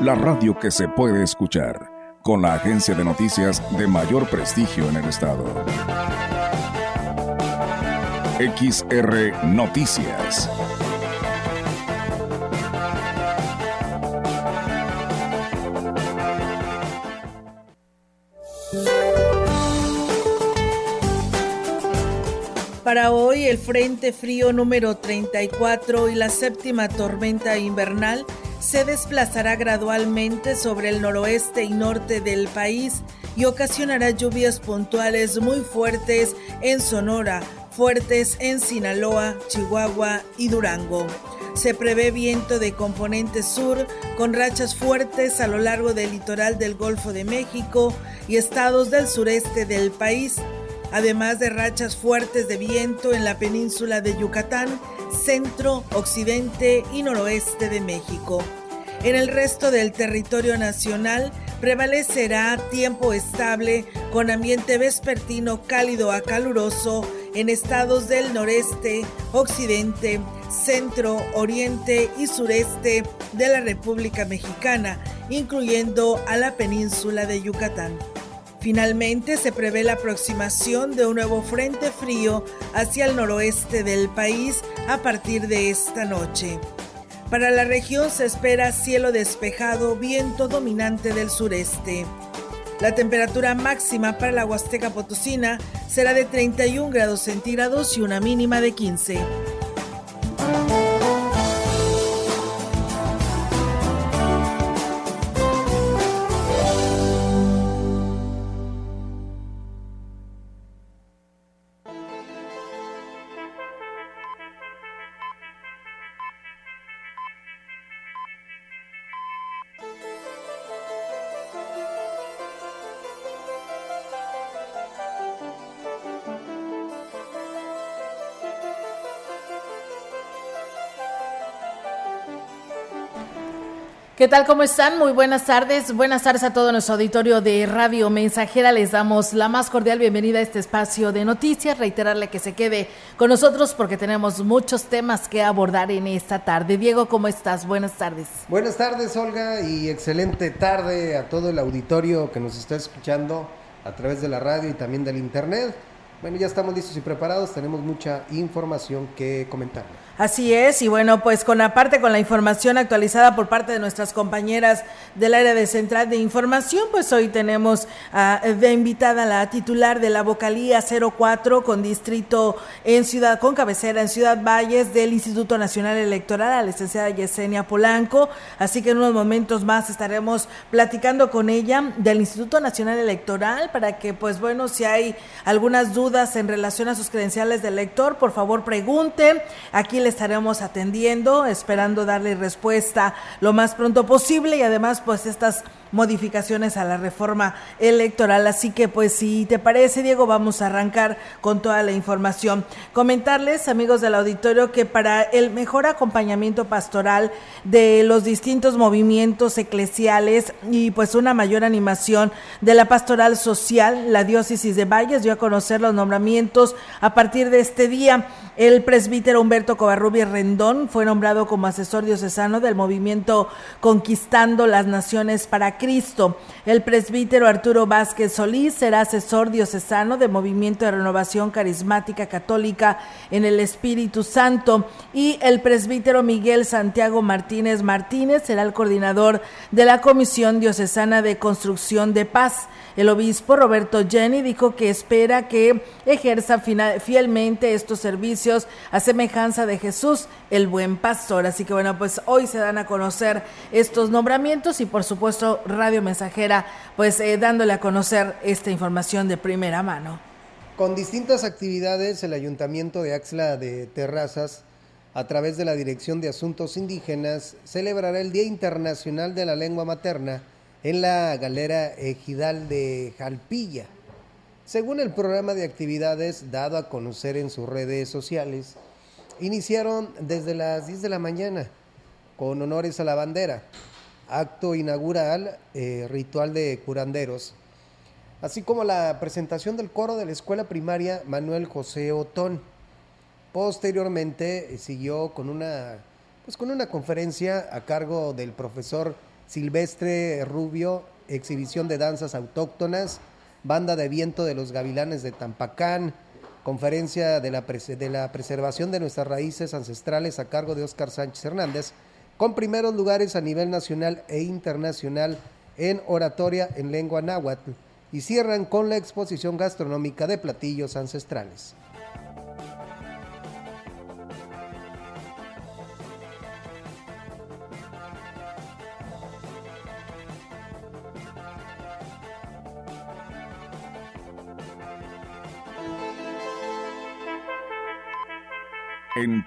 la radio que se puede escuchar, con la agencia de noticias de mayor prestigio en el estado. XR Noticias. Para hoy, el Frente Frío número 34 y la séptima tormenta invernal se desplazará gradualmente sobre el noroeste y norte del país y ocasionará lluvias puntuales muy fuertes en Sonora, fuertes en Sinaloa, Chihuahua y Durango. Se prevé viento de componente sur con rachas fuertes a lo largo del litoral del Golfo de México y estados del sureste del país además de rachas fuertes de viento en la península de Yucatán, centro, occidente y noroeste de México. En el resto del territorio nacional prevalecerá tiempo estable con ambiente vespertino cálido a caluroso en estados del noreste, occidente, centro, oriente y sureste de la República Mexicana, incluyendo a la península de Yucatán. Finalmente se prevé la aproximación de un nuevo frente frío hacia el noroeste del país a partir de esta noche. Para la región se espera cielo despejado, viento dominante del sureste. La temperatura máxima para la Huasteca Potosina será de 31 grados centígrados y una mínima de 15. ¿Qué tal? ¿Cómo están? Muy buenas tardes. Buenas tardes a todo nuestro auditorio de Radio Mensajera. Les damos la más cordial bienvenida a este espacio de noticias. Reiterarle que se quede con nosotros porque tenemos muchos temas que abordar en esta tarde. Diego, ¿cómo estás? Buenas tardes. Buenas tardes, Olga, y excelente tarde a todo el auditorio que nos está escuchando a través de la radio y también del internet. Bueno, ya estamos listos y preparados, tenemos mucha información que comentar. Así es, y bueno, pues con aparte con la información actualizada por parte de nuestras compañeras del área de central de información, pues hoy tenemos de invitada la titular de la vocalía 04 con distrito en Ciudad, con cabecera en Ciudad Valles del Instituto Nacional Electoral, la licenciada Yesenia Polanco. Así que en unos momentos más estaremos platicando con ella del Instituto Nacional Electoral para que, pues bueno, si hay algunas dudas en relación a sus credenciales de elector, por favor pregunte. Aquí le estaremos atendiendo, esperando darle respuesta lo más pronto posible y además pues estas modificaciones a la reforma electoral. Así que pues si te parece, Diego, vamos a arrancar con toda la información. Comentarles, amigos del auditorio, que para el mejor acompañamiento pastoral de los distintos movimientos eclesiales y pues una mayor animación de la pastoral social, la diócesis de Valles dio a conocer los nombramientos a partir de este día. El presbítero Humberto Covarrubias Rendón fue nombrado como asesor diocesano del movimiento Conquistando las Naciones para El presbítero Arturo Vázquez Solís será asesor diocesano de Movimiento de Renovación Carismática Católica en el Espíritu Santo y el presbítero Miguel Santiago Martínez Martínez será el coordinador de la Comisión Diocesana de Construcción de Paz. El obispo Roberto Jenny dijo que espera que ejerza fielmente estos servicios a semejanza de Jesús, el buen pastor. Así que bueno, pues hoy se dan a conocer estos nombramientos y por supuesto Radio Mensajera, pues eh, dándole a conocer esta información de primera mano. Con distintas actividades, el Ayuntamiento de Axla de Terrazas, a través de la Dirección de Asuntos Indígenas, celebrará el Día Internacional de la Lengua Materna en la galera ejidal de Jalpilla. Según el programa de actividades dado a conocer en sus redes sociales, iniciaron desde las 10 de la mañana con honores a la bandera, acto inaugural, eh, ritual de curanderos, así como la presentación del coro de la escuela primaria Manuel José Otón. Posteriormente eh, siguió con una, pues con una conferencia a cargo del profesor Silvestre Rubio, exhibición de danzas autóctonas, banda de viento de los gavilanes de Tampacán, conferencia de la, de la preservación de nuestras raíces ancestrales a cargo de Óscar Sánchez Hernández, con primeros lugares a nivel nacional e internacional en oratoria en lengua náhuatl y cierran con la exposición gastronómica de platillos ancestrales.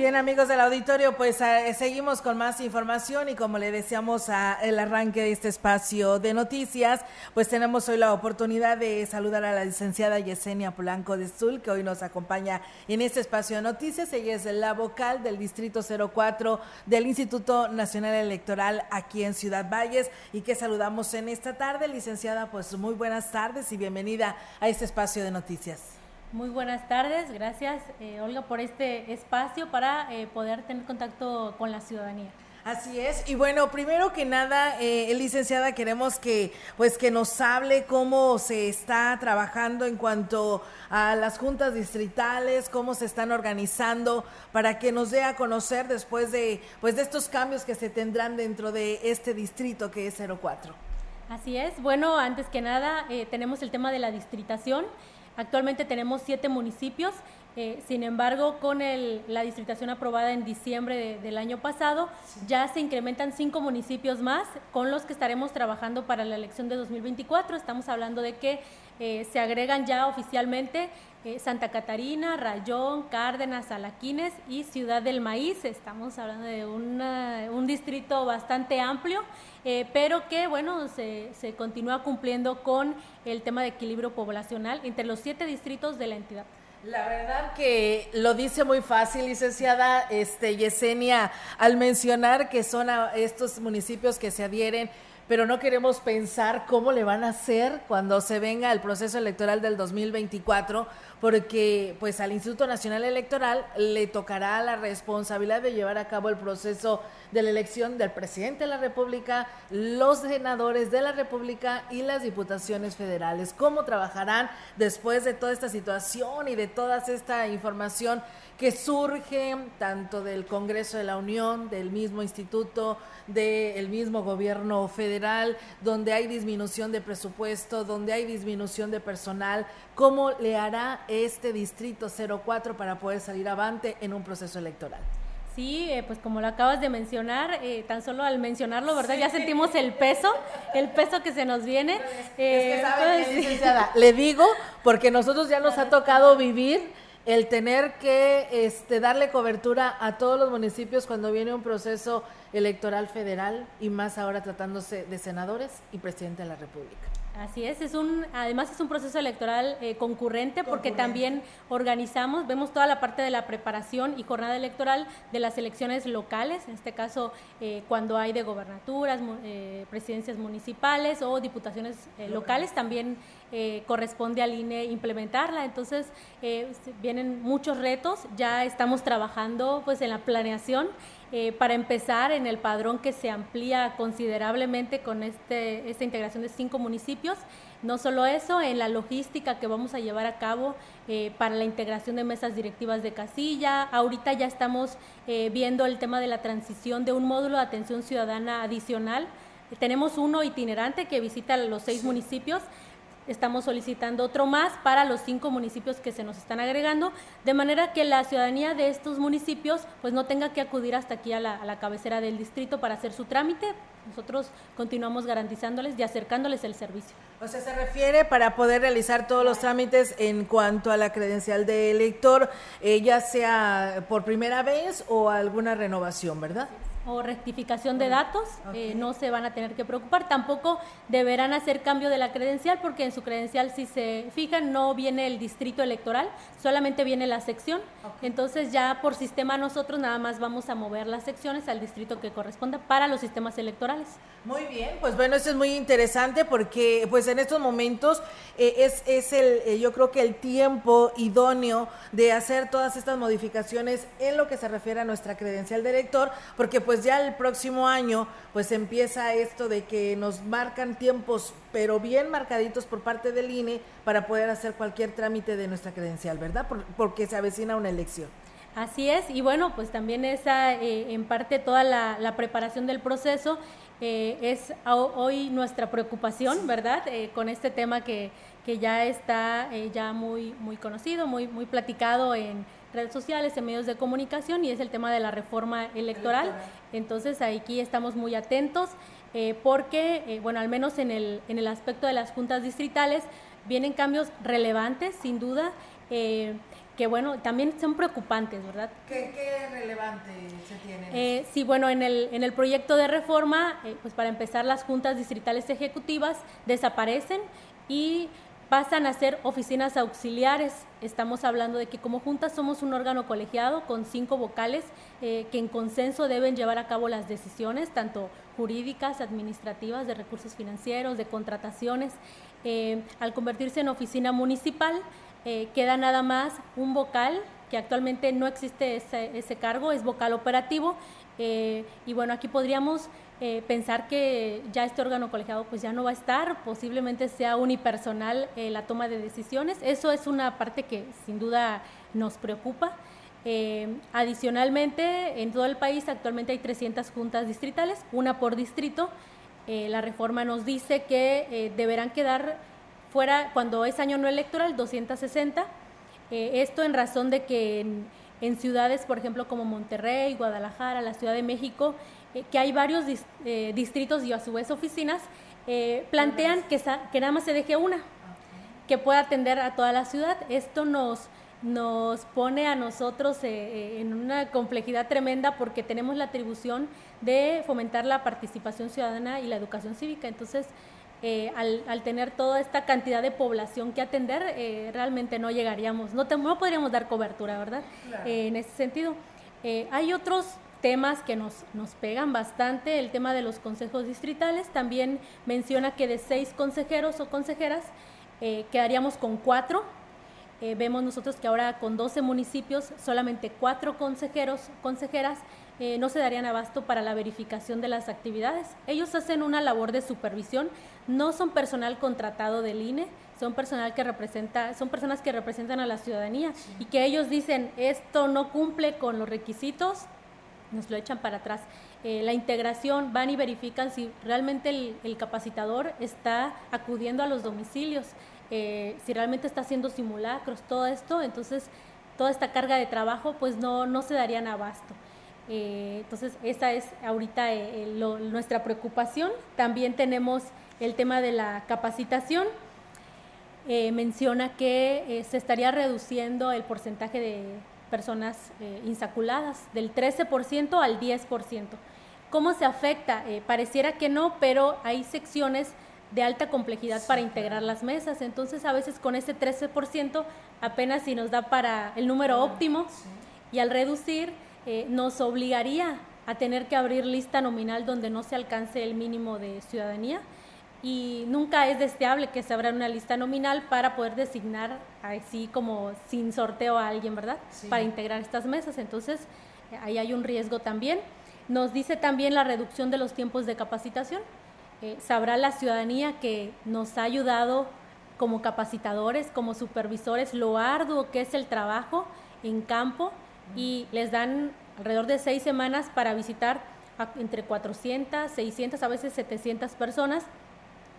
Bien amigos del auditorio, pues eh, seguimos con más información y como le deseamos a el arranque de este espacio de noticias, pues tenemos hoy la oportunidad de saludar a la licenciada Yesenia Polanco de Sul, que hoy nos acompaña en este espacio de noticias. Ella es la vocal del Distrito 04 del Instituto Nacional Electoral aquí en Ciudad Valles y que saludamos en esta tarde. Licenciada, pues muy buenas tardes y bienvenida a este espacio de noticias. Muy buenas tardes, gracias eh, Olga por este espacio para eh, poder tener contacto con la ciudadanía. Así es. Y bueno, primero que nada, eh, licenciada, queremos que pues que nos hable cómo se está trabajando en cuanto a las juntas distritales, cómo se están organizando para que nos dé a conocer después de pues de estos cambios que se tendrán dentro de este distrito que es 04. Así es. Bueno, antes que nada, eh, tenemos el tema de la distritación. Actualmente tenemos siete municipios, eh, sin embargo, con la distritación aprobada en diciembre del año pasado, ya se incrementan cinco municipios más con los que estaremos trabajando para la elección de 2024. Estamos hablando de que eh, se agregan ya oficialmente eh, Santa Catarina, Rayón, Cárdenas, Alaquines y Ciudad del Maíz. Estamos hablando de un distrito bastante amplio, eh, pero que, bueno, se, se continúa cumpliendo con el tema de equilibrio poblacional entre los siete distritos de la entidad. La verdad que lo dice muy fácil, licenciada este, Yesenia, al mencionar que son estos municipios que se adhieren pero no queremos pensar cómo le van a hacer cuando se venga el proceso electoral del 2024, porque pues al Instituto Nacional Electoral le tocará la responsabilidad de llevar a cabo el proceso de la elección del presidente de la República, los senadores de la República y las diputaciones federales. ¿Cómo trabajarán después de toda esta situación y de toda esta información que surge tanto del Congreso de la Unión, del mismo instituto, del mismo gobierno federal, donde hay disminución de presupuesto, donde hay disminución de personal, ¿cómo le hará este distrito 04 para poder salir avante en un proceso electoral? Sí, eh, pues como lo acabas de mencionar, eh, tan solo al mencionarlo, ¿verdad? Ya sentimos el peso, el peso que se nos viene. Eh, pues, le digo, porque nosotros ya nos ha tocado vivir el tener que este, darle cobertura a todos los municipios cuando viene un proceso electoral federal y más ahora tratándose de senadores y presidente de la República. Así es, es un, además es un proceso electoral eh, concurrente, porque también organizamos, vemos toda la parte de la preparación y jornada electoral de las elecciones locales, en este caso eh, cuando hay de gobernaturas, eh, presidencias municipales o diputaciones locales, también corresponde al INE implementarla. Entonces vienen muchos retos, ya estamos trabajando pues en la planeación eh, para empezar, en el padrón que se amplía considerablemente con este, esta integración de cinco municipios. No solo eso, en la logística que vamos a llevar a cabo eh, para la integración de mesas directivas de casilla. Ahorita ya estamos eh, viendo el tema de la transición de un módulo de atención ciudadana adicional. Tenemos uno itinerante que visita los seis municipios estamos solicitando otro más para los cinco municipios que se nos están agregando, de manera que la ciudadanía de estos municipios pues no tenga que acudir hasta aquí a la, a la cabecera del distrito para hacer su trámite. Nosotros continuamos garantizándoles y acercándoles el servicio. O sea, se refiere para poder realizar todos los trámites en cuanto a la credencial de elector, eh, ya sea por primera vez o alguna renovación, ¿verdad? O rectificación de datos, eh, no se van a tener que preocupar. Tampoco deberán hacer cambio de la credencial porque en su credencial, si se fijan, no viene el distrito electoral, solamente viene la sección. Entonces ya por sistema nosotros nada más vamos a mover las secciones al distrito que corresponda para los sistemas electorales. Muy bien, pues bueno, eso es muy interesante porque pues en estos momentos eh, es, es el, eh, yo creo que el tiempo idóneo de hacer todas estas modificaciones en lo que se refiere a nuestra credencial de porque pues ya el próximo año pues empieza esto de que nos marcan tiempos, pero bien marcaditos por parte del INE para poder hacer cualquier trámite de nuestra credencial, ¿verdad? porque se avecina una elección. Así es, y bueno, pues también esa, eh, en parte toda la, preparación del proceso eh, es hoy nuestra preocupación, ¿verdad? Eh, con este tema que, que ya está eh, ya muy, muy conocido, muy, muy platicado en redes sociales, en medios de comunicación, y es el tema de la reforma electoral. Entonces, aquí estamos muy atentos, porque, bueno, al menos en el, en el aspecto de las juntas distritales, vienen cambios relevantes, sin duda que bueno, también son preocupantes, ¿verdad? ¿Qué, relevante se tiene? Eh, sí, bueno, en el, en el proyecto de reforma, eh, pues para empezar, las juntas distritales ejecutivas desaparecen y pasan a ser oficinas auxiliares. Estamos hablando de que como juntas somos un órgano colegiado con cinco vocales eh, que en consenso deben llevar a cabo las decisiones, tanto jurídicas, administrativas, de recursos financieros, de contrataciones. al convertirse en oficina municipal, eh, queda nada más un vocal, que actualmente no existe ese, cargo, es vocal operativo. Eh, y bueno, aquí podríamos eh, pensar que ya este órgano colegiado pues ya no va a estar, posiblemente sea unipersonal la toma de decisiones. Eso es una parte que sin duda nos preocupa. adicionalmente, en todo el país actualmente hay 300 juntas distritales, una por distrito. la reforma nos dice que deberán quedar fuera cuando es año no electoral 260. Eh, esto en razón de que en, ciudades, por ejemplo, como Monterrey, Guadalajara, la Ciudad de México, eh, que hay varios eh, distritos y a su vez oficinas, plantean que, que nada más se deje una, que pueda atender a toda la ciudad. Esto nos, nos pone a nosotros en una complejidad tremenda porque tenemos la atribución de fomentar la participación ciudadana y la educación cívica. Entonces, eh, al, tener toda esta cantidad de población que atender, eh, realmente no llegaríamos, no, no podríamos dar cobertura, ¿verdad? Eh, en ese sentido. hay otros temas que nos, nos pegan bastante, el tema de los consejos distritales, también menciona que de seis consejeros o consejeras quedaríamos con cuatro, vemos nosotros que ahora con 12 municipios, solamente cuatro consejeros, consejeras, eh, no se darían abasto para la verificación de las actividades. Ellos hacen una labor de supervisión, no son personal contratado del INE, son personal que representa, son personas que representan a la ciudadanía y que ellos dicen esto no cumple con los requisitos, nos lo echan para atrás. Eh, la integración, van y verifican si realmente el, capacitador está acudiendo a los domicilios, eh, si realmente está haciendo simulacros, todo esto, entonces toda esta carga de trabajo pues no, no se darían abasto. Eh, entonces, esa es ahorita eh, nuestra preocupación. También tenemos el tema de la capacitación. Eh, menciona que se estaría reduciendo el porcentaje de personas insaculadas del 13% al 10%. ¿Cómo se afecta? pareciera que no, pero hay secciones de alta complejidad para integrar las mesas. Entonces, a veces con ese 13% apenas si nos da para el número óptimo y al reducir eh, nos obligaría a tener que abrir lista nominal donde no se alcance el mínimo de ciudadanía y nunca es deseable que se abra una lista nominal para poder designar así como sin sorteo a alguien, ¿verdad? Para integrar estas mesas. Entonces, ahí hay un riesgo también. Nos dice también la reducción de los tiempos de capacitación. Eh, sabrá la ciudadanía que nos ha ayudado como capacitadores, como supervisores, lo arduo que es el trabajo en campo y les dan alrededor de seis semanas para visitar entre 400, 600, a veces 700 personas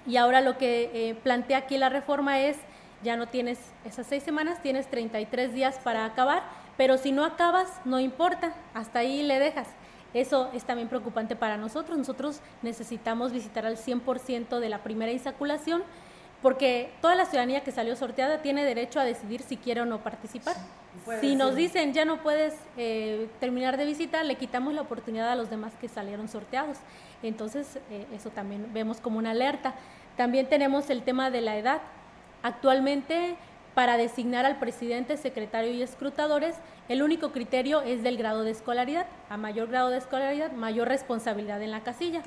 Y ahora lo que eh, plantea aquí la reforma es, ya no tienes esas seis semanas, tienes 33 días para acabar, pero si no acabas, no importa, hasta ahí le dejas. Eso es también preocupante para nosotros. Nosotros necesitamos visitar al 100% de la primera insaculación porque toda la ciudadanía que salió sorteada tiene derecho a decidir si quiere o no participar. Si nos dicen ya no puedes eh, terminar de visita, le quitamos la oportunidad a los demás que salieron sorteados. Entonces, eh, eso también vemos como una alerta. También tenemos el tema de la edad. Actualmente, para designar al presidente, secretario y escrutadores, el único criterio es del grado de escolaridad. A mayor grado de escolaridad, mayor responsabilidad en la casilla.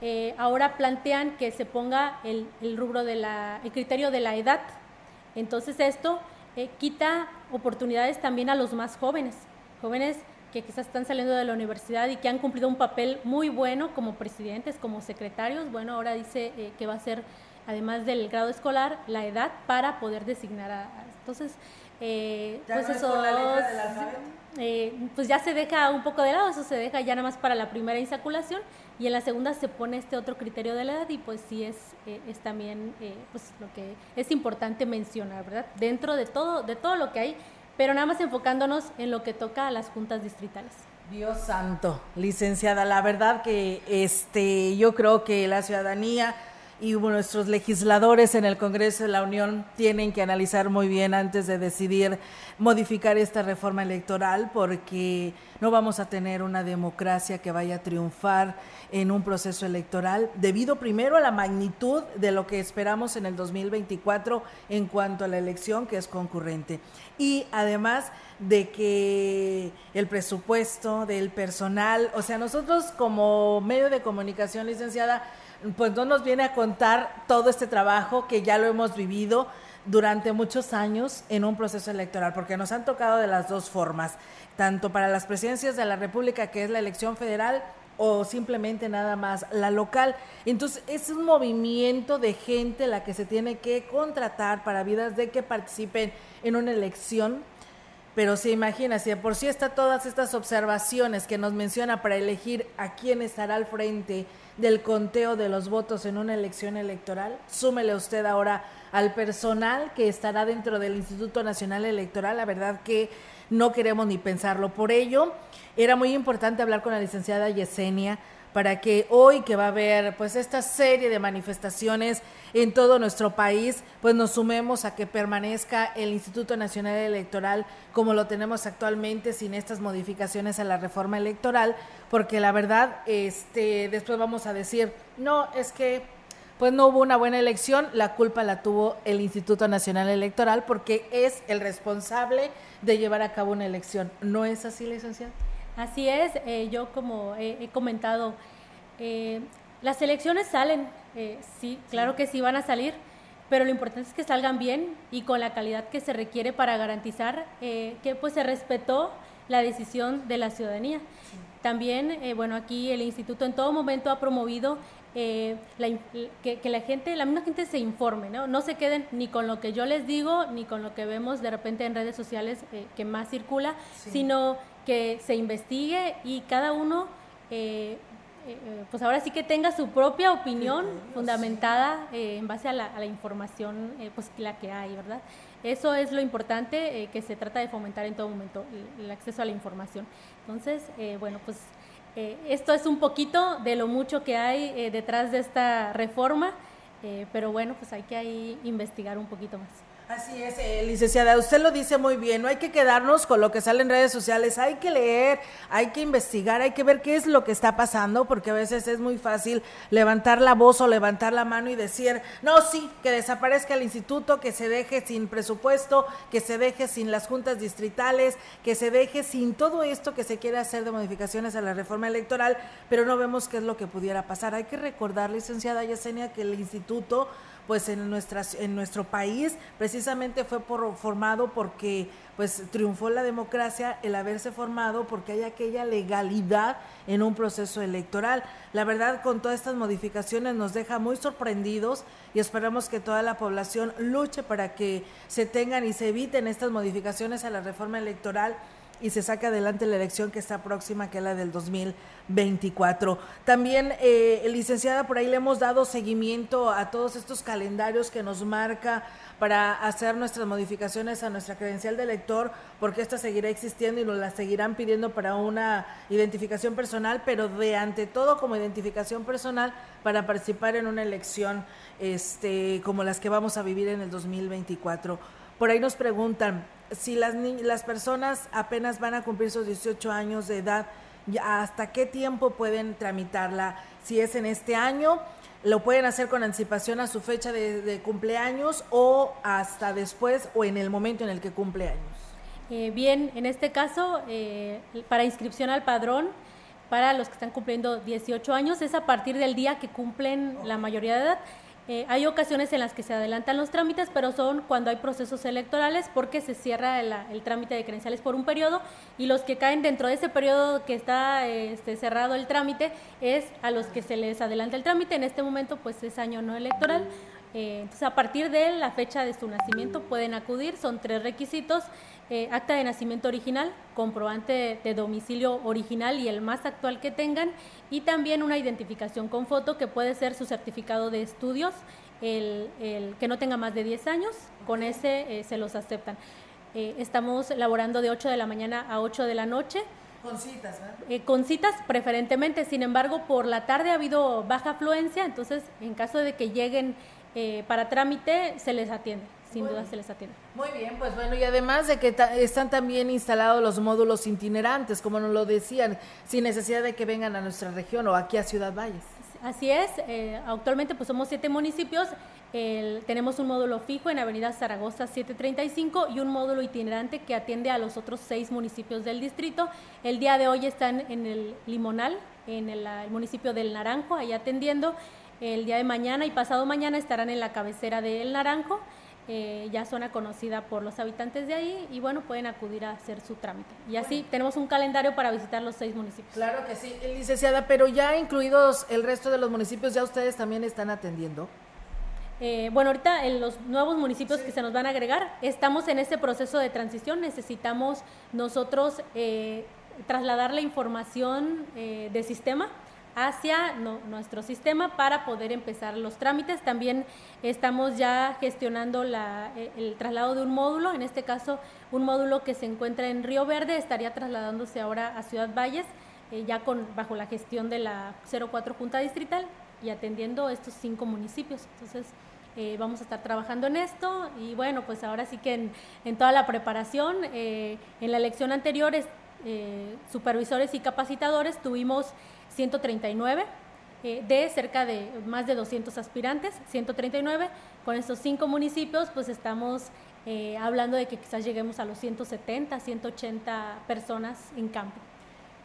Eh, ahora plantean que se ponga el, rubro de la, el criterio de la edad. Entonces esto eh, quita oportunidades también a los más jóvenes, jóvenes que quizás están saliendo de la universidad y que han cumplido un papel muy bueno como presidentes, como secretarios. Bueno, ahora dice eh, que va a ser, además del grado escolar, la edad para poder designar a... entonces, pues eso... pues ya se deja un poco de lado, eso se deja ya nada más para la primera insaculación y en la segunda se pone este otro criterio de la edad y pues sí es, eh, es también eh, pues lo que es importante mencionar, ¿verdad? Dentro de todo, de todo lo que hay, pero nada más enfocándonos en lo que toca a las juntas distritales. Dios santo, licenciada, la verdad que este yo creo que la ciudadanía y nuestros legisladores en el Congreso de la Unión tienen que analizar muy bien antes de decidir modificar esta reforma electoral porque no vamos a tener una democracia que vaya a triunfar en un proceso electoral debido primero a la magnitud de lo que esperamos en el 2024 en cuanto a la elección que es concurrente. Y además de que el presupuesto del personal, o sea, nosotros como medio de comunicación licenciada pues no nos viene a contar todo este trabajo que ya lo hemos vivido durante muchos años en un proceso electoral, porque nos han tocado de las dos formas, tanto para las presidencias de la República, que es la elección federal, o simplemente nada más la local. Entonces es un movimiento de gente la que se tiene que contratar para vidas de que participen en una elección. Pero se imagina, si de por sí está todas estas observaciones que nos menciona para elegir a quién estará al frente del conteo de los votos en una elección electoral. Súmele usted ahora al personal que estará dentro del Instituto Nacional Electoral. La verdad que no queremos ni pensarlo. Por ello, era muy importante hablar con la licenciada Yesenia para que hoy que va a haber pues esta serie de manifestaciones en todo nuestro país, pues nos sumemos a que permanezca el Instituto Nacional Electoral como lo tenemos actualmente sin estas modificaciones a la reforma electoral, porque la verdad este después vamos a decir, no, es que pues no hubo una buena elección, la culpa la tuvo el Instituto Nacional Electoral porque es el responsable de llevar a cabo una elección. ¿No es así, licenciado? Así es, eh, yo como he, comentado, eh, las elecciones salen, eh, sí, claro que sí van a salir, pero lo importante es que salgan bien y con la calidad que se requiere para garantizar que pues se respetó la decisión de la ciudadanía. También, bueno, aquí el instituto en todo momento ha promovido que, la gente, la misma gente se informe, ¿no? No se queden ni con lo que yo les digo, ni con lo que vemos de repente en redes sociales que más circula, sino que se investigue y cada uno, eh, eh, pues ahora sí que tenga su propia opinión fundamentada eh, en base a la, información, pues la que hay, ¿verdad? Eso es lo importante que se trata de fomentar en todo momento, el, acceso a la información. Entonces, bueno, pues esto es un poquito de lo mucho que hay detrás de esta reforma, pero bueno, pues hay que ahí investigar un poquito más. Así es, eh, licenciada, usted lo dice muy bien, no hay que quedarnos con lo que sale en redes sociales, hay que leer, hay que investigar, hay que ver qué es lo que está pasando, porque a veces es muy fácil levantar la voz o levantar la mano y decir, no, sí, que desaparezca el instituto, que se deje sin presupuesto, que se deje sin las juntas distritales, que se deje sin todo esto que se quiere hacer de modificaciones a la reforma electoral, pero no vemos qué es lo que pudiera pasar. Hay que recordar, licenciada Yesenia, que el instituto pues en nuestra en nuestro país precisamente fue por, formado porque pues triunfó la democracia el haberse formado porque hay aquella legalidad en un proceso electoral. La verdad con todas estas modificaciones nos deja muy sorprendidos y esperamos que toda la población luche para que se tengan y se eviten estas modificaciones a la reforma electoral y se saque adelante la elección que está próxima, que es la del 2024. También, eh, licenciada, por ahí le hemos dado seguimiento a todos estos calendarios que nos marca para hacer nuestras modificaciones a nuestra credencial de elector, porque esta seguirá existiendo y nos la seguirán pidiendo para una identificación personal, pero de ante todo como identificación personal para participar en una elección este, como las que vamos a vivir en el 2024. Por ahí nos preguntan si las, las personas apenas van a cumplir sus 18 años de edad, ¿hasta qué tiempo pueden tramitarla? Si es en este año lo pueden hacer con anticipación a su fecha de, cumpleaños o hasta después o en el momento en el que cumple años. Eh, bien, en este caso, eh, para inscripción al padrón, para los que están cumpliendo 18 años, es a partir del día que cumplen la mayoría de edad. Eh, hay ocasiones en las que se adelantan los trámites, pero son cuando hay procesos electorales porque se cierra el, trámite de credenciales por un periodo y los que caen dentro de ese periodo que está este, cerrado el trámite es a los que se les adelanta el trámite. En este momento pues es año no electoral. Eh, entonces a partir de la fecha de su nacimiento pueden acudir, son tres requisitos. Eh, acta de nacimiento original, comprobante de, domicilio original y el más actual que tengan, y también una identificación con foto que puede ser su certificado de estudios, el, que no tenga más de 10 años, con ese eh, se los aceptan. Eh, estamos laborando de 8 de la mañana a 8 de la noche. Con citas, con citas preferentemente, sin embargo, por la tarde ha habido baja afluencia, entonces en caso de que lleguen para trámite, se les atiende sin duda se les atiende. Muy bien, pues bueno, y además de que están también instalados los módulos itinerantes, como nos lo decían, sin necesidad de que vengan a nuestra región o aquí a Ciudad Valles. Así es, eh, actualmente pues somos siete municipios, tenemos un módulo fijo en Avenida Zaragoza 735 y un módulo itinerante que atiende a los otros seis municipios del distrito. El día de hoy están en el Limonal, en el, el municipio del Naranjo, ahí atendiendo. El día de mañana y pasado mañana estarán en la cabecera del Naranjo eh, ya zona conocida por los habitantes de ahí y bueno, pueden acudir a hacer su trámite. Y así tenemos un calendario para visitar los seis municipios. Claro que sí, licenciada, pero ya incluidos el resto de los municipios, ¿ya ustedes también están atendiendo? Eh, bueno, ahorita en los nuevos municipios que se nos van a agregar, estamos en este proceso de transición, necesitamos nosotros eh, trasladar la información de sistema hacia nuestro sistema para poder empezar los trámites. También estamos ya gestionando e, el traslado de un módulo, en este caso un módulo que se encuentra en Río Verde, estaría trasladándose ahora a Ciudad Valles, eh, ya con, bajo la gestión de la 04 Junta Distrital y atendiendo estos cinco municipios. Entonces, eh, vamos a estar trabajando en esto y bueno, pues ahora sí que en, toda la preparación, eh, en la elección anterior, supervisores y capacitadores tuvimos 139 eh, de cerca de más de 200 aspirantes, 139. Con estos cinco municipios, pues estamos eh, hablando de que quizás lleguemos a los 170, 180 personas en campo.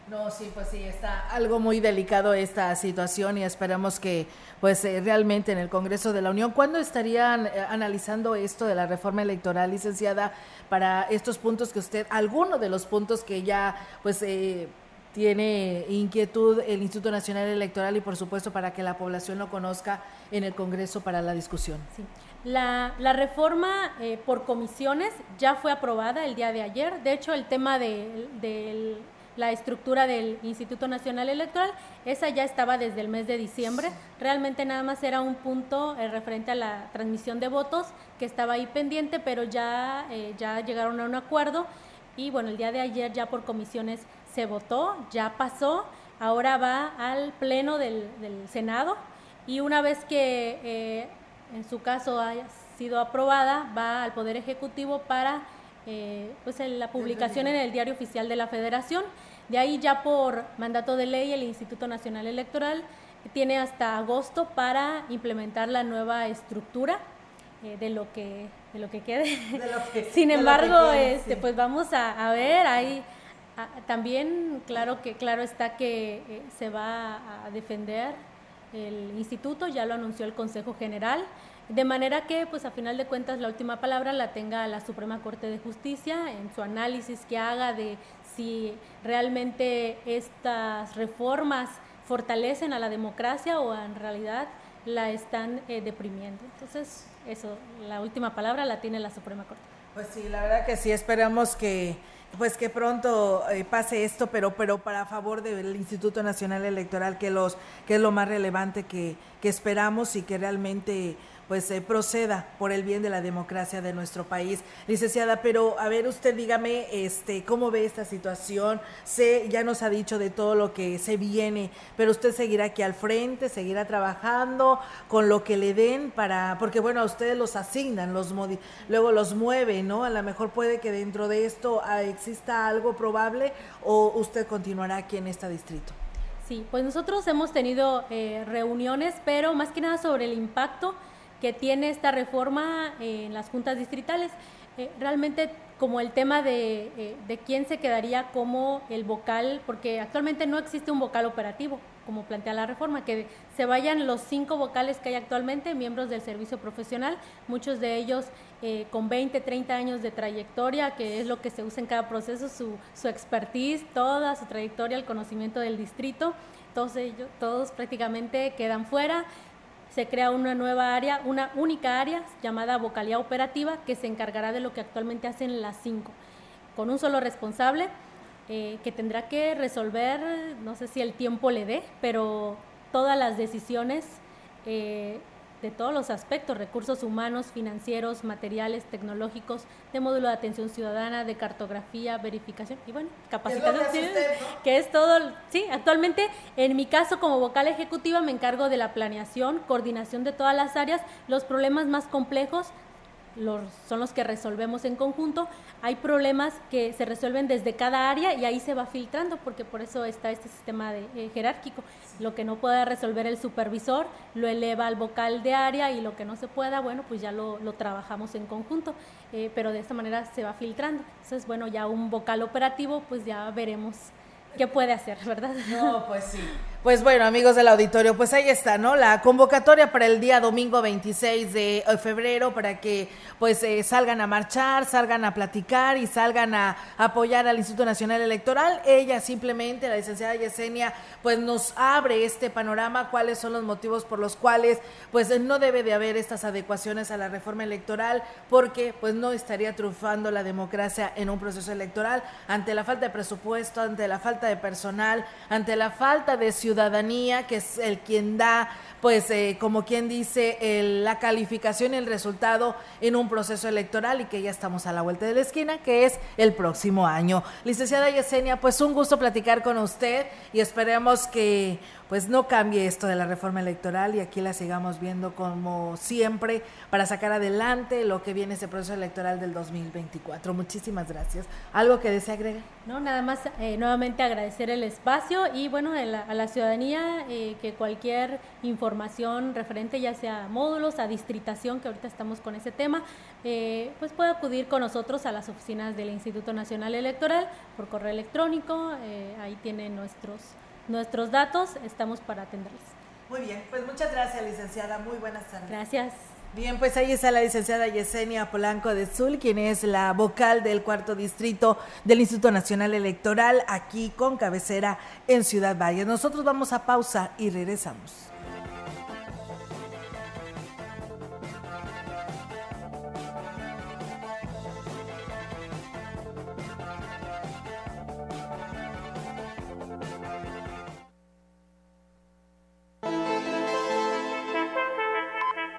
No, sí, pues sí, está algo muy delicado esta situación y esperamos que pues eh, realmente en el Congreso de la Unión, ¿cuándo estarían analizando esto de la reforma electoral, licenciada, para estos puntos que usted, alguno de los puntos que ya pues tiene inquietud el Instituto Nacional Electoral y por supuesto para que la población lo conozca en el Congreso para la discusión. La, reforma eh, por comisiones ya fue aprobada el día de ayer. De hecho, el tema de, la estructura del Instituto Nacional Electoral, esa ya estaba desde el mes de diciembre. Realmente nada más era un punto eh, referente a la transmisión de votos que estaba ahí pendiente, pero ya, eh, ya llegaron a un acuerdo. Y bueno, el día de ayer ya por comisiones se votó, ya pasó, ahora va al Pleno del, Senado y una vez que eh, en su caso haya sido aprobada, va al Poder Ejecutivo para eh, pues la publicación en el Diario Oficial de la Federación. De ahí ya por mandato de ley el Instituto Nacional Electoral tiene hasta agosto para implementar la nueva estructura eh, de lo que de lo que quede. Sin embargo, este, pues vamos a, a ver, hay Ah, también, claro que claro está que eh, se va a defender el instituto, ya lo anunció el Consejo General, de manera que, pues a final de cuentas, la última palabra la tenga la Suprema Corte de Justicia en su análisis que haga de si realmente estas reformas fortalecen a la democracia o en realidad la están eh, deprimiendo. Entonces, eso, la última palabra la tiene la Suprema Corte. Pues sí, la verdad que sí, esperamos que pues que pronto eh, pase esto, pero pero para favor del Instituto Nacional Electoral, que los que es lo más relevante que, que esperamos y que realmente pues eh, proceda por el bien de la democracia de nuestro país. Licenciada, pero a ver, usted dígame, este, ¿cómo ve esta situación? Sé, ya nos ha dicho de todo lo que se viene, pero usted seguirá aquí al frente, seguirá trabajando con lo que le den para, porque bueno, a ustedes los asignan, los luego los mueven, ¿no? A lo mejor puede que dentro de esto ah, exista algo probable o usted continuará aquí en este distrito. Sí, pues nosotros hemos tenido eh, reuniones, pero más que nada sobre el impacto que tiene esta reforma en las juntas distritales. Eh, realmente como el tema de, eh, de, quién se quedaría como el vocal, porque actualmente no existe un vocal operativo, como plantea la reforma, que se vayan los cinco vocales que hay actualmente, miembros del servicio profesional, muchos de ellos eh, con 20, 30 años de trayectoria, que es lo que se usa en cada proceso, su, su expertise, toda su trayectoria, el conocimiento del distrito, todos ellos, todos prácticamente quedan fuera se crea una nueva área, una única área llamada vocalía operativa que se encargará de lo que actualmente hacen las cinco, con un solo responsable eh, que tendrá que resolver, no sé si el tiempo le dé, pero todas las decisiones eh, de todos los aspectos, recursos humanos, financieros, materiales, tecnológicos, de módulo de atención ciudadana, de cartografía, verificación y bueno, capacitación, que es todo, sí, actualmente en mi caso como vocal ejecutiva me encargo de la planeación, coordinación de todas las áreas, los problemas más complejos los, son los que resolvemos en conjunto. Hay problemas que se resuelven desde cada área y ahí se va filtrando, porque por eso está este sistema de, eh, jerárquico. Lo que no pueda resolver el supervisor lo eleva al vocal de área y lo que no se pueda, bueno, pues ya lo, lo trabajamos en conjunto, eh, pero de esta manera se va filtrando. Entonces, bueno, ya un vocal operativo, pues ya veremos qué puede hacer, ¿verdad? No, pues sí. Pues bueno, amigos del auditorio, pues ahí está, ¿no? La convocatoria para el día domingo 26 de eh, febrero para que pues eh, salgan a marchar, salgan a platicar y salgan a apoyar al Instituto Nacional Electoral. Ella simplemente, la licenciada Yesenia, pues nos abre este panorama, cuáles son los motivos por los cuales pues no debe de haber estas adecuaciones a la reforma electoral, porque pues no estaría triunfando la democracia en un proceso electoral ante la falta de presupuesto, ante la falta de personal, ante la falta de ciudadanía ciudadanía, que es el quien da, pues, eh, como quien dice, la calificación y el resultado en un proceso electoral y que ya estamos a la vuelta de la esquina, que es el próximo año. Licenciada Yesenia, pues un gusto platicar con usted y esperemos que pues no cambie esto de la reforma electoral y aquí la sigamos viendo como siempre para sacar adelante lo que viene ese proceso electoral del 2024. Muchísimas gracias. ¿Algo que desea agregar? No, nada más eh, nuevamente agradecer el espacio y bueno, a la, ciudadanía eh, que cualquier información referente ya sea a módulos, a distritación, que ahorita estamos con ese tema, eh, pues puede acudir con nosotros a las oficinas del Instituto Nacional Electoral por correo electrónico, ahí tienen nuestros nuestros datos, estamos para atenderles. Muy bien, pues muchas gracias, licenciada. Muy buenas tardes. Gracias. Bien, pues ahí está la licenciada Yesenia Polanco de Zul, quien es la vocal del cuarto distrito del Instituto Nacional Electoral, aquí con cabecera en Ciudad Valle. Nosotros vamos a pausa y regresamos.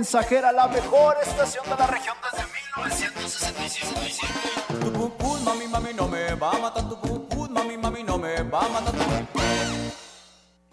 Mensajera, la mejor estación de la región desde 1965. Tu mami, mami, no me va a matar tu mami, mami, no me va a matar tu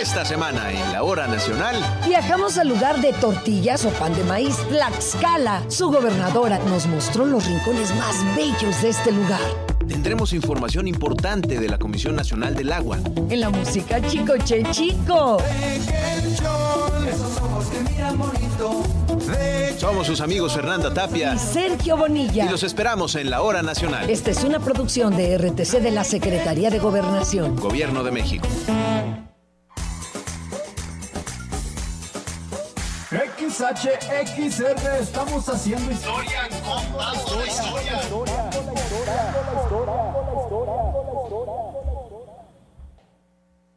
Esta semana en la hora nacional viajamos al lugar de tortillas o pan de maíz, Tlaxcala. Su gobernadora nos mostró los rincones más bellos de este lugar. Tendremos información importante de la Comisión Nacional del Agua. En la música Chico Che Chico. Somos sus amigos Fernanda Tapia y Sergio Bonilla. Y los esperamos en la hora nacional. Esta es una producción de RTC de la Secretaría de Gobernación. Gobierno de México. XHXR, estamos haciendo historia, contando la historia.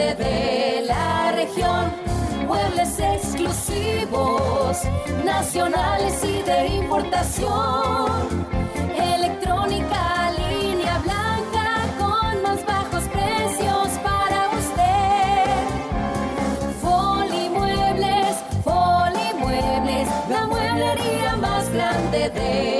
De la región. Muebles exclusivos, nacionales y de importación. Electrónica, línea blanca con más bajos precios para usted. Folimuebles, Folimuebles, la mueblería más grande de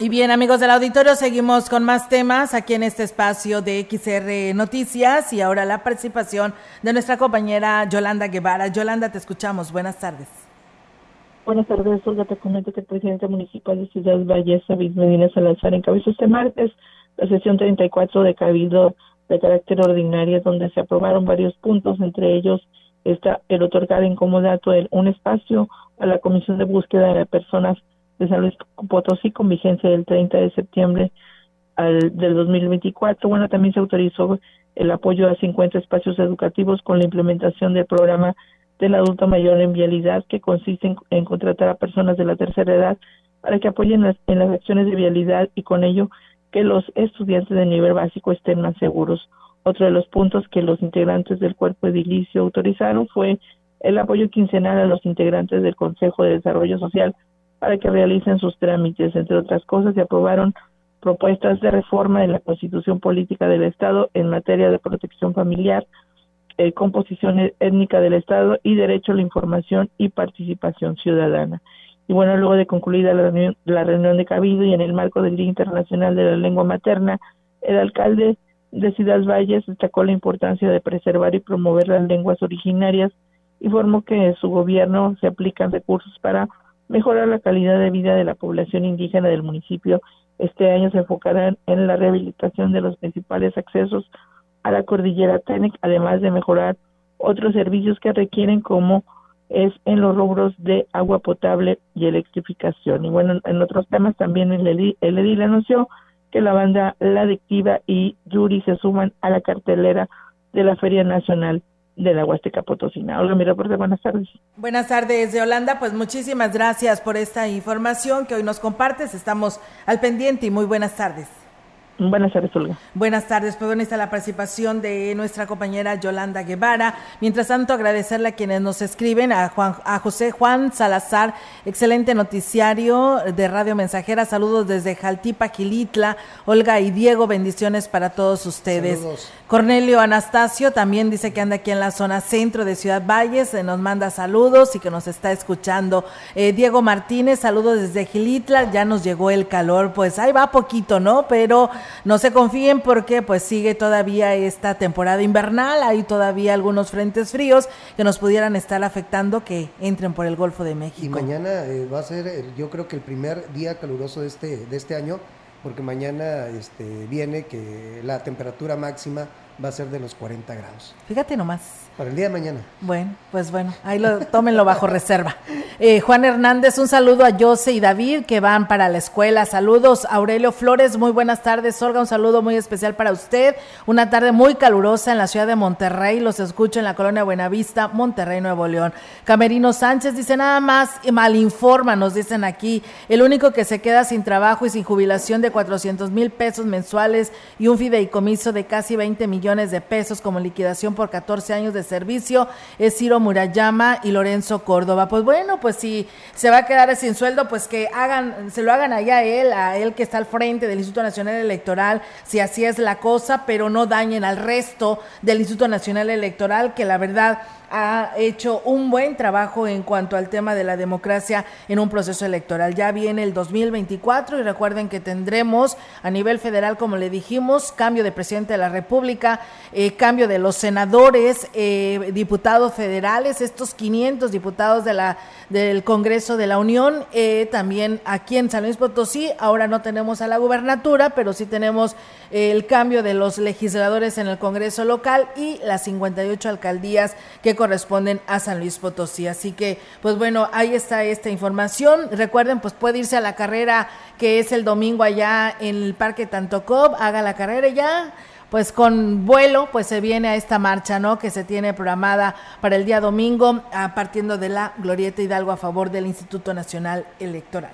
Y bien, amigos del auditorio, seguimos con más temas aquí en este espacio de XR Noticias y ahora la participación de nuestra compañera Yolanda Guevara. Yolanda, te escuchamos. Buenas tardes. Buenas tardes, Olga. Te comento que el presidente municipal de Ciudad Valles, David Medina Salazar, encabezó este martes la sesión 34 de Cabildo de carácter ordinario, donde se aprobaron varios puntos, entre ellos está el otorgar en comodato un espacio a la Comisión de Búsqueda de Personas de San Luis Potosí con vigencia del 30 de septiembre al, del 2024. Bueno, también se autorizó el apoyo a 50 espacios educativos con la implementación del programa del adulto mayor en vialidad que consiste en, contratar a personas de la tercera edad para que apoyen en las acciones de vialidad y con ello que los estudiantes de nivel básico estén más seguros. Otro de los puntos que los integrantes del cuerpo edilicio autorizaron fue el apoyo quincenal a los integrantes del Consejo de Desarrollo Social para que realicen sus trámites. Entre otras cosas, se aprobaron propuestas de reforma de la Constitución Política del Estado en materia de protección familiar, eh, composición e-, étnica del Estado y derecho a la información y participación ciudadana. Y bueno, luego de concluida la reunión, la reunión de Cabildo y en el marco del Día Internacional de la Lengua Materna, el alcalde de Ciudad Valles destacó la importancia de preservar y promover las lenguas originarias, informó que su gobierno se aplican recursos para mejorar la calidad de vida de la población indígena del municipio. Este año se enfocarán en la rehabilitación de los principales accesos a la cordillera Tenec, además de mejorar otros servicios que requieren como es en los rubros de agua potable y electrificación. Y bueno, en otros temas también el edil, el edil anunció que la banda La Adictiva y Yuri se suman a la cartelera de la Feria Nacional de la Huasteca Potosina. Hola, mi reporte, buenas tardes. Buenas tardes, de Holanda. Pues muchísimas gracias por esta información que hoy nos compartes. Estamos al pendiente y muy buenas tardes. Buenas tardes, Olga. Buenas tardes, pues bueno, está la participación de nuestra compañera Yolanda Guevara. Mientras tanto, agradecerle a quienes nos escriben, a Juan, a José Juan Salazar, excelente noticiario de Radio Mensajera. Saludos desde Jaltipa, Gilitla. Olga y Diego, bendiciones para todos ustedes. Cornelio Anastasio también dice que anda aquí en la zona centro de Ciudad Valles, nos manda saludos y que nos está escuchando. Eh, Diego Martínez, saludos desde Gilitla, ya nos llegó el calor, pues ahí va poquito, ¿no? Pero no se confíen porque pues sigue todavía esta temporada invernal, hay todavía algunos frentes fríos que nos pudieran estar afectando que entren por el Golfo de México. Y mañana eh, va a ser, yo creo que el primer día caluroso de este, de este año, porque mañana este, viene que la temperatura máxima va a ser de los 40 grados. Fíjate nomás. Para el día de mañana. Bueno, pues bueno, ahí lo tómenlo bajo reserva. Eh, Juan Hernández, un saludo a Jose y David que van para la escuela. Saludos, Aurelio Flores, muy buenas tardes. Olga, un saludo muy especial para usted. Una tarde muy calurosa en la ciudad de Monterrey. Los escucho en la colonia Buenavista, Monterrey, Nuevo León. Camerino Sánchez dice nada más, malinforma, nos dicen aquí. El único que se queda sin trabajo y sin jubilación de 400 mil pesos mensuales y un fideicomiso de casi 20 millones de pesos como liquidación por 14 años de servicio es Ciro Murayama y Lorenzo Córdoba. Pues bueno, pues si se va a quedar sin sueldo, pues que hagan, se lo hagan allá a él, a él que está al frente del Instituto Nacional Electoral, si así es la cosa, pero no dañen al resto del Instituto Nacional Electoral, que la verdad ha hecho un buen trabajo en cuanto al tema de la democracia en un proceso electoral. Ya viene el 2024 y recuerden que tendremos a nivel federal, como le dijimos, cambio de presidente de la República, eh, cambio de los senadores, eh, diputados federales, estos 500 diputados de la, del Congreso de la Unión, eh, también aquí en San Luis Potosí, ahora no tenemos a la gubernatura, pero sí tenemos el cambio de los legisladores en el Congreso local y las 58 alcaldías que corresponden a San Luis Potosí. Así que, pues bueno, ahí está esta información. Recuerden, pues puede irse a la carrera que es el domingo allá en el Parque Tantocob, haga la carrera ya pues con vuelo, pues se viene a esta marcha, ¿no? Que se tiene programada para el día domingo, a partiendo de la Glorieta Hidalgo a favor del Instituto Nacional Electoral.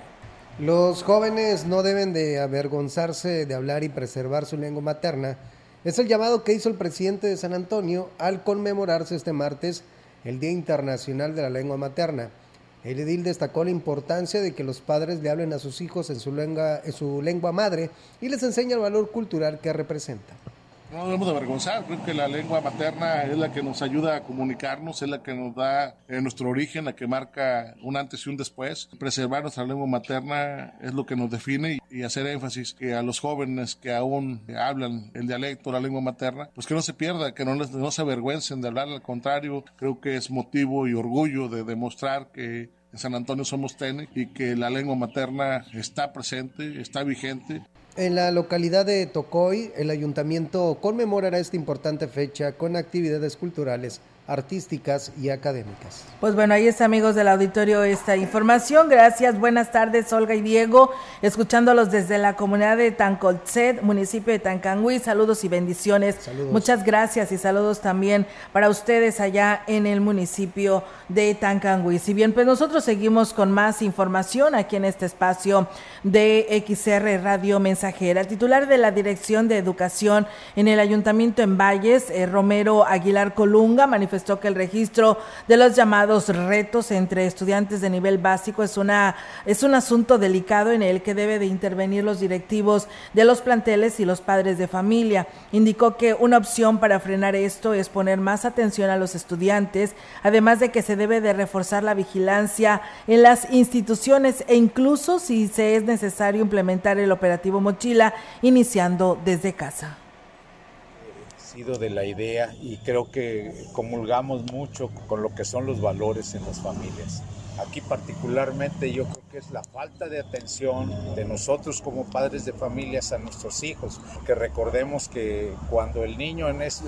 Los jóvenes no deben de avergonzarse de hablar y preservar su lengua materna, es el llamado que hizo el presidente de San Antonio al conmemorarse este martes el Día Internacional de la Lengua Materna. El edil destacó la importancia de que los padres le hablen a sus hijos en su lengua, en su lengua madre y les enseñe el valor cultural que representa. No debemos de avergonzar, creo que la lengua materna es la que nos ayuda a comunicarnos, es la que nos da eh, nuestro origen, la que marca un antes y un después. Preservar nuestra lengua materna es lo que nos define y, hacer énfasis que a los jóvenes que aún hablan el dialecto, la lengua materna, pues que no se pierda, que no, no se avergüencen de hablar, al contrario, creo que es motivo y orgullo de demostrar que en San Antonio somos TENE y que la lengua materna está presente, está vigente. En la localidad de Tocoy, el ayuntamiento conmemorará esta importante fecha con actividades culturales artísticas y académicas. Pues bueno, ahí está amigos del auditorio esta información. Gracias, buenas tardes Olga y Diego, escuchándolos desde la comunidad de Tancolcet, municipio de Tancangüí. Saludos y bendiciones. Muchas gracias y saludos también para ustedes allá en el municipio de Tancangüí. Si bien pues nosotros seguimos con más información aquí en este espacio de XR Radio Mensajera. El titular de la Dirección de Educación en el Ayuntamiento en Valles, eh, Romero Aguilar Colunga, manifestó que el registro de los llamados retos entre estudiantes de nivel básico es una es un asunto delicado en el que debe de intervenir los directivos de los planteles y los padres de familia. Indicó que una opción para frenar esto es poner más atención a los estudiantes, además de que se debe de reforzar la vigilancia en las instituciones e incluso si se es necesario implementar el operativo mochila iniciando desde casa sido de la idea y creo que comulgamos mucho con lo que son los valores en las familias. Aquí particularmente yo creo que es la falta de atención de nosotros como padres de familias a nuestros hijos, que recordemos que cuando el niño no es,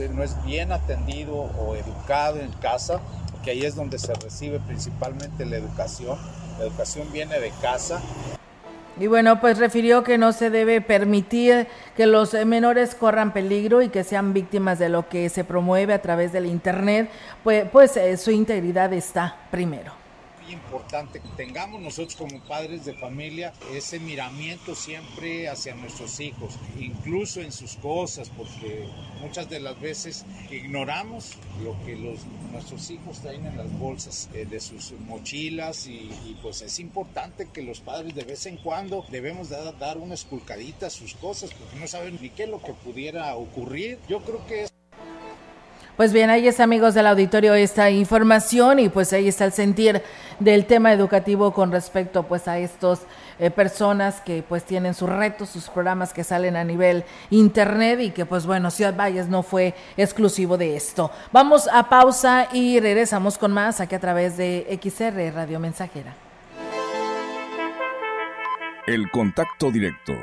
bien atendido o educado en casa, que ahí es donde se recibe principalmente la educación, la educación viene de casa, y bueno, pues refirió que no se debe permitir que los menores corran peligro y que sean víctimas de lo que se promueve a través del Internet, pues, pues eh, su integridad está primero importante que tengamos nosotros como padres de familia ese miramiento siempre hacia nuestros hijos, incluso en sus cosas, porque muchas de las veces ignoramos lo que los, nuestros hijos traen en las bolsas eh, de sus mochilas y, pues es importante que los padres de vez en cuando debemos dar una esculcadita a sus cosas porque no saben ni qué es lo que pudiera ocurrir. Yo creo que es pues bien, ahí está amigos del auditorio esta información y pues ahí está el sentir del tema educativo con respecto pues a estos eh, personas que pues tienen sus retos, sus programas que salen a nivel internet y que pues bueno, Ciudad Valles no fue exclusivo de esto. Vamos a pausa y regresamos con más aquí a través de XR Radio Mensajera. El contacto directo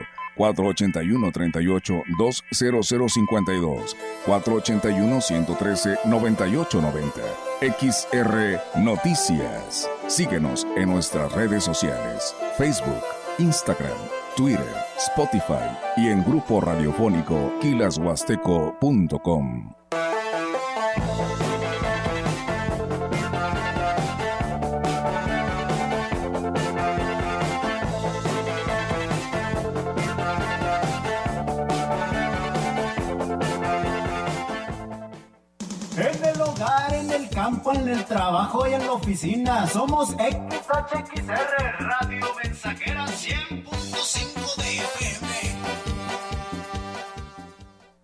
481-38-20052, 481-113-9890. XR Noticias. Síguenos en nuestras redes sociales, Facebook, Instagram, Twitter, Spotify y en grupo radiofónico kilashuasteco.com. en el trabajo y en la oficina. Somos XHXR, Radio Mensajera 100.5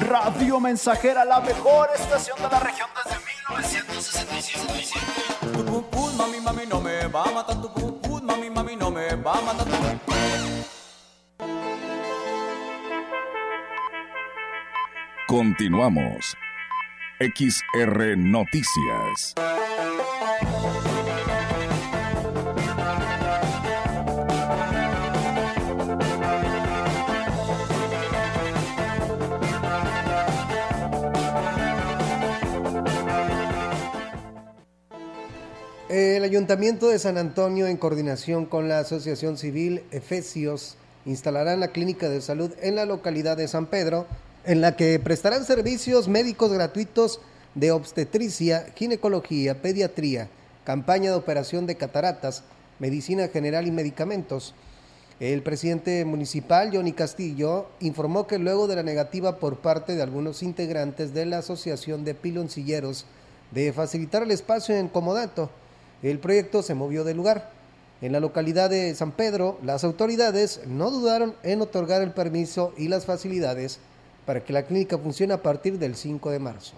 Radio Mensajera, la mejor estación de la región desde 1967. Tu pum pum, mami, mami, no me va a matar. Tu pum mami, mami, no me va a matar. Continuamos. XR Noticias. El Ayuntamiento de San Antonio, en coordinación con la Asociación Civil Efesios, instalarán la clínica de salud en la localidad de San Pedro, en la que prestarán servicios médicos gratuitos de obstetricia, ginecología, pediatría, campaña de operación de cataratas, medicina general y medicamentos. El presidente municipal, Johnny Castillo, informó que luego de la negativa por parte de algunos integrantes de la Asociación de Piloncilleros de facilitar el espacio en comodato, el proyecto se movió del lugar. En la localidad de San Pedro, las autoridades no dudaron en otorgar el permiso y las facilidades para que la clínica funcione a partir del 5 de marzo.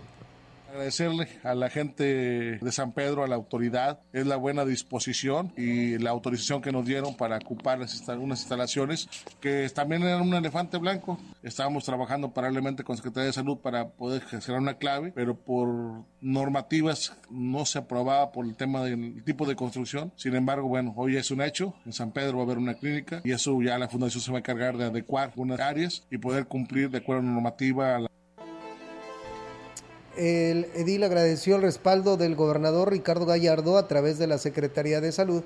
Agradecerle a la gente de San Pedro, a la autoridad, es la buena disposición y la autorización que nos dieron para ocupar unas instalaciones que también eran un elefante blanco. Estábamos trabajando paralelamente con Secretaría de Salud para poder gestionar una clave, pero por normativas no se aprobaba por el tema del tipo de construcción. Sin embargo, bueno, hoy es un hecho. En San Pedro va a haber una clínica y eso ya la Fundación se va a encargar de adecuar unas áreas y poder cumplir de acuerdo a la normativa a la El edil agradeció el respaldo del gobernador Ricardo Gallardo a través de la Secretaría de Salud,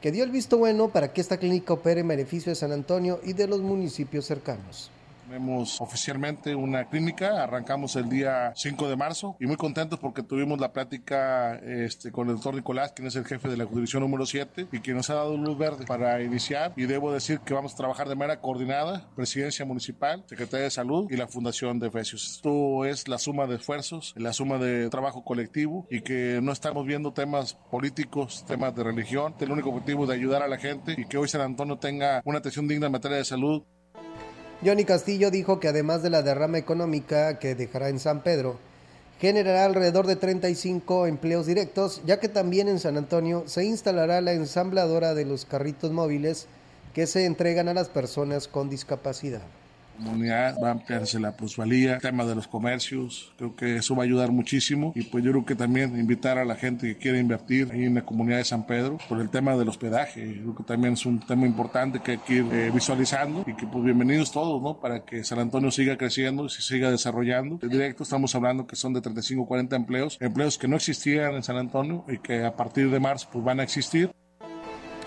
que dio el visto bueno para que esta clínica opere en beneficio de San Antonio y de los municipios cercanos. Tenemos oficialmente una clínica, arrancamos el día 5 de marzo y muy contentos porque tuvimos la plática este, con el doctor Nicolás, quien es el jefe de la jurisdicción número 7 y quien nos ha dado luz verde para iniciar. Y debo decir que vamos a trabajar de manera coordinada, presidencia municipal, Secretaría de Salud y la Fundación de Efesios. Esto es la suma de esfuerzos, la suma de trabajo colectivo y que no estamos viendo temas políticos, temas de religión, el único objetivo de ayudar a la gente y que hoy San Antonio tenga una atención digna en materia de salud Johnny Castillo dijo que además de la derrama económica que dejará en San Pedro, generará alrededor de 35 empleos directos, ya que también en San Antonio se instalará la ensambladora de los carritos móviles que se entregan a las personas con discapacidad. Comunidad, va a ampliarse la plusvalía, el tema de los comercios, creo que eso va a ayudar muchísimo y pues yo creo que también invitar a la gente que quiere invertir ahí en la comunidad de San Pedro por el tema del hospedaje, creo que también es un tema importante que hay que ir eh, visualizando y que pues bienvenidos todos, ¿no? Para que San Antonio siga creciendo y se siga desarrollando. En directo estamos hablando que son de 35 40 empleos, empleos que no existían en San Antonio y que a partir de marzo pues van a existir.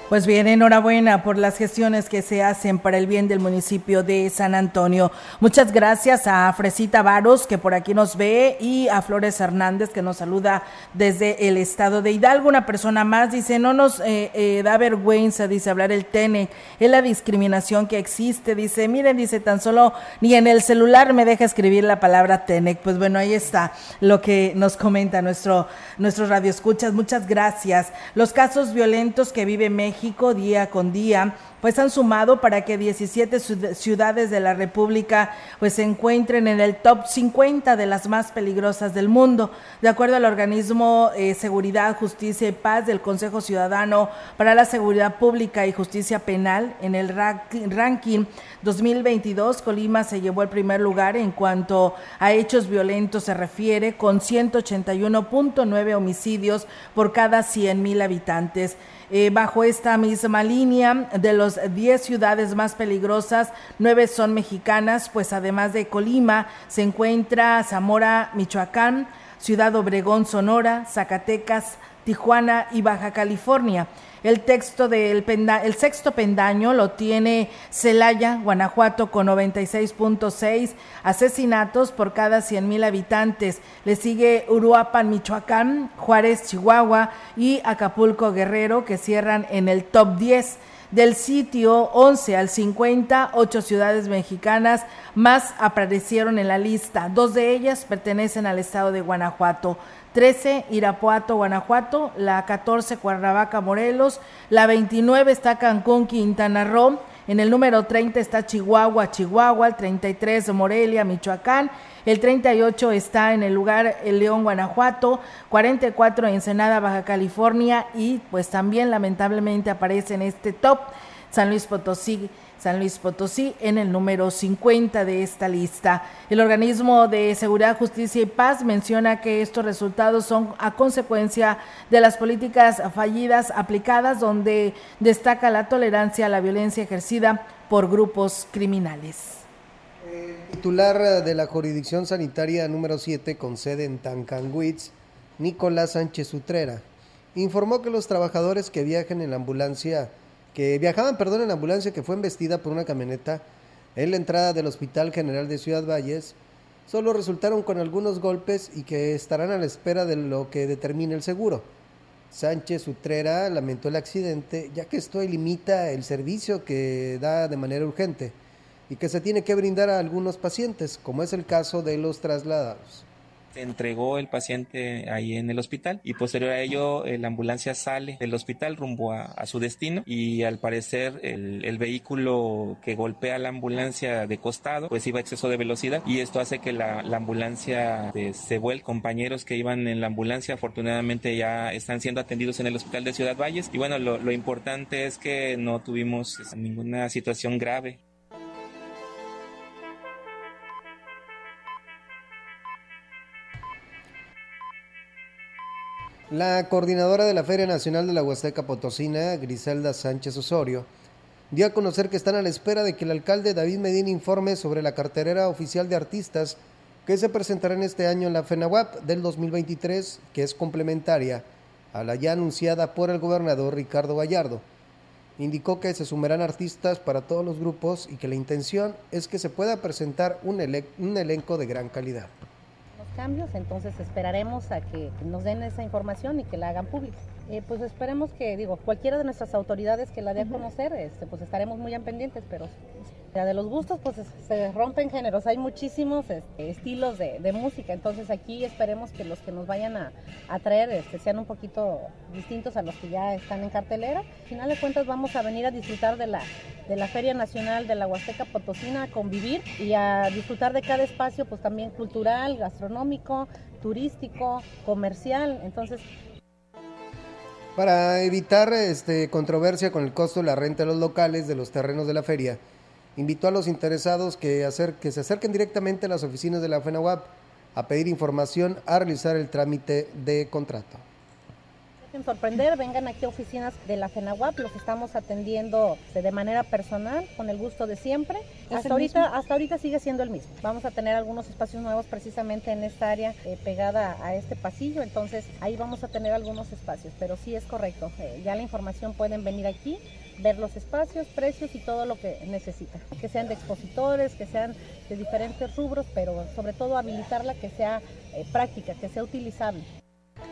Pues bien, enhorabuena por las gestiones que se hacen para el bien del municipio de San Antonio. Muchas gracias a Fresita Varos, que por aquí nos ve, y a Flores Hernández, que nos saluda desde el estado de Hidalgo. Una persona más dice, no nos eh, eh, da vergüenza, dice, hablar el TENE, es la discriminación que existe. Dice, miren, dice, tan solo ni en el celular me deja escribir la palabra TENEC. Pues bueno, ahí está lo que nos comenta nuestro, nuestro radio escuchas. Muchas gracias. Los casos violentos que vive México día con día pues han sumado para que 17 ciudades de la República pues se encuentren en el top 50 de las más peligrosas del mundo. De acuerdo al organismo eh, Seguridad, Justicia y Paz del Consejo Ciudadano para la Seguridad Pública y Justicia Penal, en el ranking 2022 Colima se llevó el primer lugar en cuanto a hechos violentos se refiere con 181.9 homicidios por cada 100 mil habitantes. Eh, bajo esta misma línea, de los 10 ciudades más peligrosas, 9 son mexicanas, pues además de Colima se encuentra Zamora, Michoacán, Ciudad Obregón, Sonora, Zacatecas, Tijuana y Baja California. El texto del penda, el sexto pendaño lo tiene Celaya, Guanajuato, con 96.6 asesinatos por cada 100 mil habitantes. Le sigue Uruapan, Michoacán, Juárez, Chihuahua y Acapulco, Guerrero, que cierran en el top 10 del sitio 11 al 50, ocho ciudades mexicanas más aparecieron en la lista. Dos de ellas pertenecen al estado de Guanajuato. 13 Irapuato, Guanajuato, la 14 Cuernavaca, Morelos, la 29 está Cancún, Quintana Roo, en el número 30 está Chihuahua, Chihuahua, el 33 Morelia, Michoacán, el 38 está en el lugar el León, Guanajuato, 44 Ensenada, Baja California y pues también lamentablemente aparece en este top San Luis Potosí San Luis Potosí en el número 50 de esta lista. El organismo de Seguridad, Justicia y Paz menciona que estos resultados son a consecuencia de las políticas fallidas aplicadas donde destaca la tolerancia a la violencia ejercida por grupos criminales. El titular de la jurisdicción sanitaria número 7 con sede en Tancanwitz, Nicolás Sánchez Utrera, informó que los trabajadores que viajan en la ambulancia que viajaban, perdón, en la ambulancia que fue embestida por una camioneta en la entrada del Hospital General de Ciudad Valles, solo resultaron con algunos golpes y que estarán a la espera de lo que determine el seguro. Sánchez Utrera lamentó el accidente ya que esto limita el servicio que da de manera urgente y que se tiene que brindar a algunos pacientes, como es el caso de los trasladados entregó el paciente ahí en el hospital y posterior a ello eh, la ambulancia sale del hospital rumbo a, su destino y al parecer el, vehículo que golpea la ambulancia de costado pues iba a exceso de velocidad y esto hace que la, ambulancia se vuelva. Compañeros que iban en la ambulancia afortunadamente ya están siendo atendidos en el hospital de Ciudad Valles y bueno lo, importante es que no tuvimos este, ninguna situación grave. La coordinadora de la Feria Nacional de la Huasteca Potosina, Griselda Sánchez Osorio, dio a conocer que están a la espera de que el alcalde David Medina informe sobre la carterera oficial de artistas que se presentará en este año en la FENAWAP del 2023, que es complementaria a la ya anunciada por el gobernador Ricardo Gallardo. Indicó que se sumarán artistas para todos los grupos y que la intención es que se pueda presentar un, un elenco de gran calidad cambios, entonces esperaremos a que nos den esa información y que la hagan pública. Eh, pues esperemos que, digo, cualquiera de nuestras autoridades que la dé a conocer, este, pues estaremos muy en pendientes, pero de los gustos, pues se rompen géneros, hay muchísimos este, estilos de, música, entonces aquí esperemos que los que nos vayan a, traer este, sean un poquito distintos a los que ya están en cartelera. Al final de cuentas vamos a venir a disfrutar de la, de la Feria Nacional de la Huasteca Potosina, a convivir y a disfrutar de cada espacio, pues también cultural, gastronómico, turístico, comercial, entonces para evitar este, controversia con el costo de la renta de los locales de los terrenos de la feria, invitó a los interesados que, hacer, que se acerquen directamente a las oficinas de la FENAWAP a pedir información a realizar el trámite de contrato sorprender, vengan aquí a oficinas de la FENAWAP, los estamos atendiendo de manera personal, con el gusto de siempre. Hasta ahorita, hasta ahorita sigue siendo el mismo. Vamos a tener algunos espacios nuevos precisamente en esta área eh, pegada a este pasillo, entonces ahí vamos a tener algunos espacios, pero sí es correcto. Eh, ya la información pueden venir aquí, ver los espacios, precios y todo lo que necesitan. Que sean de expositores, que sean de diferentes rubros, pero sobre todo habilitarla que sea eh, práctica, que sea utilizable.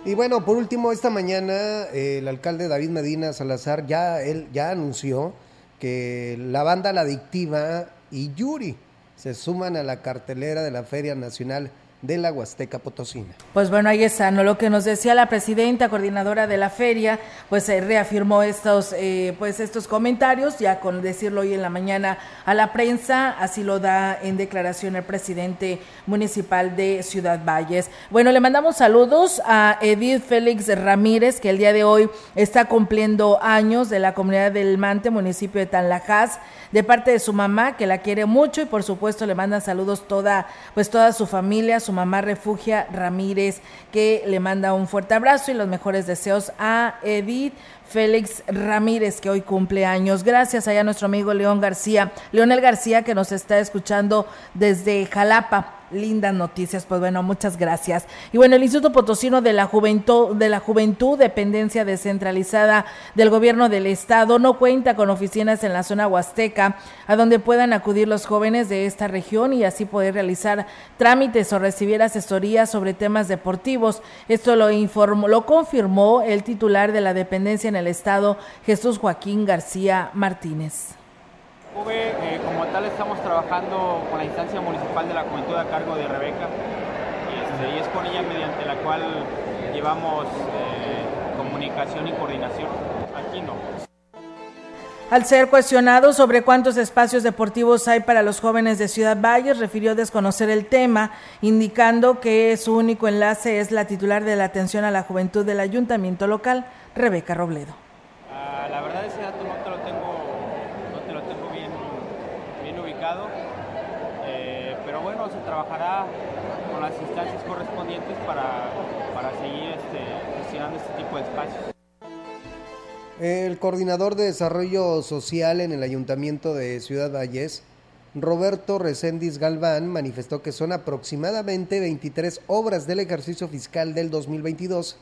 Y bueno, por último, esta mañana el alcalde David Medina Salazar ya, él, ya anunció que la banda La Adictiva y Yuri se suman a la cartelera de la Feria Nacional de la Huasteca Potosina. Pues bueno, ahí está, ¿no? Lo que nos decía la presidenta coordinadora de la feria, pues se reafirmó estos, eh, pues estos comentarios, ya con decirlo hoy en la mañana a la prensa, así lo da en declaración el presidente municipal de Ciudad Valles. Bueno, le mandamos saludos a Edith Félix Ramírez, que el día de hoy está cumpliendo años de la comunidad del Mante, municipio de Tanlajas, de parte de su mamá, que la quiere mucho y por supuesto le manda saludos toda, pues toda su familia, su mamá Refugia Ramírez, que le manda un fuerte abrazo y los mejores deseos a Edith Félix Ramírez, que hoy cumple años. Gracias allá a nuestro amigo León García, Leonel García, que nos está escuchando desde Jalapa lindas noticias. Pues bueno, muchas gracias. Y bueno, el Instituto Potosino de la Juventud, de la Juventud, dependencia descentralizada del gobierno del estado, no cuenta con oficinas en la zona huasteca a donde puedan acudir los jóvenes de esta región y así poder realizar trámites o recibir asesorías sobre temas deportivos. Esto lo informó, lo confirmó el titular de la dependencia en el estado, Jesús Joaquín García Martínez. Eh, como tal estamos trabajando con la instancia municipal de la juventud a cargo de Rebeca y, este, es con ella mediante la cual llevamos eh, comunicación y coordinación. Aquí no. Al ser cuestionado sobre cuántos espacios deportivos hay para los jóvenes de Ciudad Valles, refirió desconocer el tema, indicando que su único enlace es la titular de la atención a la juventud del ayuntamiento local, Rebeca Robledo. Ah, la verdad ese dato no te lo tengo, no te lo tengo bien, bien ubicado, eh, pero bueno, se trabajará con las instancias correspondientes para, para seguir este, gestionando este tipo de espacios. El coordinador de desarrollo social en el ayuntamiento de Ciudad Valles, Roberto Recendis Galván, manifestó que son aproximadamente 23 obras del ejercicio fiscal del 2022